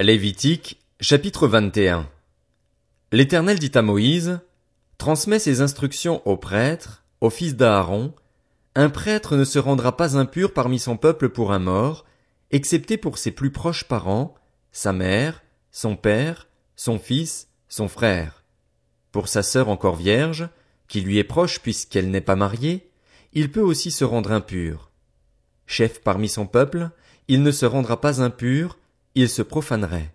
Lévitique, chapitre 21 L'Éternel dit à Moïse, Transmets ces instructions aux prêtres, aux fils d'Aaron, un prêtre ne se rendra pas impur parmi son peuple pour un mort, excepté pour ses plus proches parents, sa mère, son père, son fils, son frère. Pour sa sœur encore vierge, qui lui est proche puisqu'elle n'est pas mariée, il peut aussi se rendre impur. Chef parmi son peuple, il ne se rendra pas impur, il se profanerait.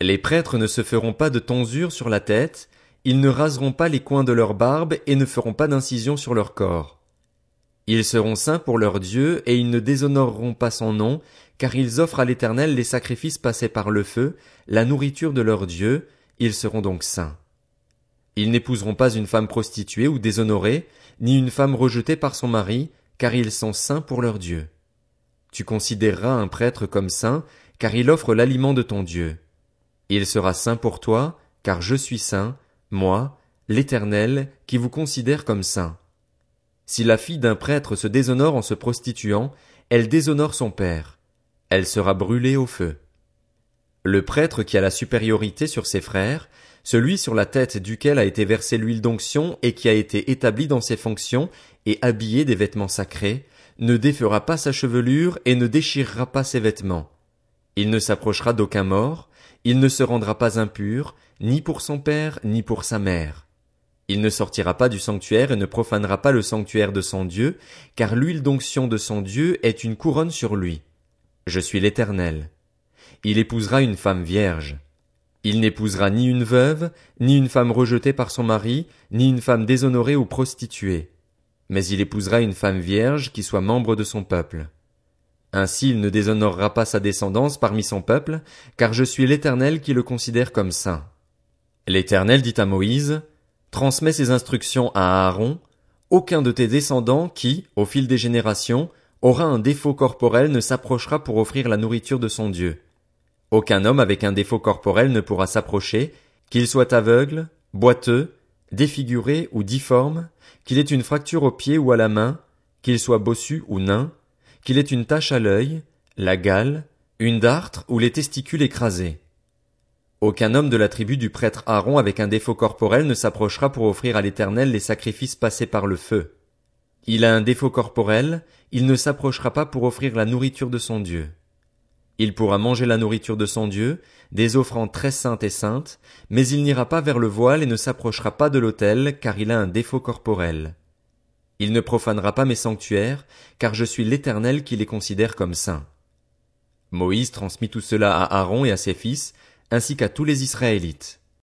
Les prêtres ne se feront pas de tonsure sur la tête, ils ne raseront pas les coins de leur barbe et ne feront pas d'incision sur leur corps. Ils seront saints pour leur Dieu et ils ne déshonoreront pas son nom, car ils offrent à l'Éternel les sacrifices passés par le feu, la nourriture de leur Dieu, ils seront donc saints. Ils n'épouseront pas une femme prostituée ou déshonorée, ni une femme rejetée par son mari, car ils sont saints pour leur Dieu. Tu considéreras un prêtre comme saint, car il offre l'aliment de ton Dieu. Il sera saint pour toi, car je suis saint, moi, l'Éternel, qui vous considère comme saint. Si la fille d'un prêtre se déshonore en se prostituant, elle déshonore son père. Elle sera brûlée au feu. Le prêtre qui a la supériorité sur ses frères, celui sur la tête duquel a été versée l'huile d'onction et qui a été établi dans ses fonctions et habillé des vêtements sacrés, ne défera pas sa chevelure et ne déchirera pas ses vêtements. Il ne s'approchera d'aucun mort, il ne se rendra pas impur, ni pour son père, ni pour sa mère. Il ne sortira pas du sanctuaire et ne profanera pas le sanctuaire de son Dieu, car l'huile d'onction de son Dieu est une couronne sur lui. Je suis l'Éternel. Il épousera une femme vierge. Il n'épousera ni une veuve, ni une femme rejetée par son mari, ni une femme déshonorée ou prostituée. Mais il épousera une femme vierge qui soit membre de son peuple. Ainsi il ne déshonorera pas sa descendance parmi son peuple, car je suis l'Éternel qui le considère comme saint. L'Éternel dit à Moïse, Transmets ces instructions à Aaron, aucun de tes descendants qui, au fil des générations, aura un défaut corporel ne s'approchera pour offrir la nourriture de son Dieu. Aucun homme avec un défaut corporel ne pourra s'approcher, qu'il soit aveugle, boiteux, défiguré ou difforme, qu'il ait une fracture au pied ou à la main, qu'il soit bossu ou nain, qu'il ait une tache à l'œil, la gale, une dartre ou les testicules écrasés. Aucun homme de la tribu du prêtre Aaron avec un défaut corporel ne s'approchera pour offrir à l'Éternel les sacrifices passés par le feu. Il a un défaut corporel, il ne s'approchera pas pour offrir la nourriture de son Dieu. Il pourra manger la nourriture de son Dieu, des offrandes très saintes et saintes, mais il n'ira pas vers le voile et ne s'approchera pas de l'autel, car il a un défaut corporel. Il ne profanera pas mes sanctuaires, car je suis l'Éternel qui les considère comme saints. Moïse transmit tout cela à Aaron et à ses fils, ainsi qu'à tous les Israélites.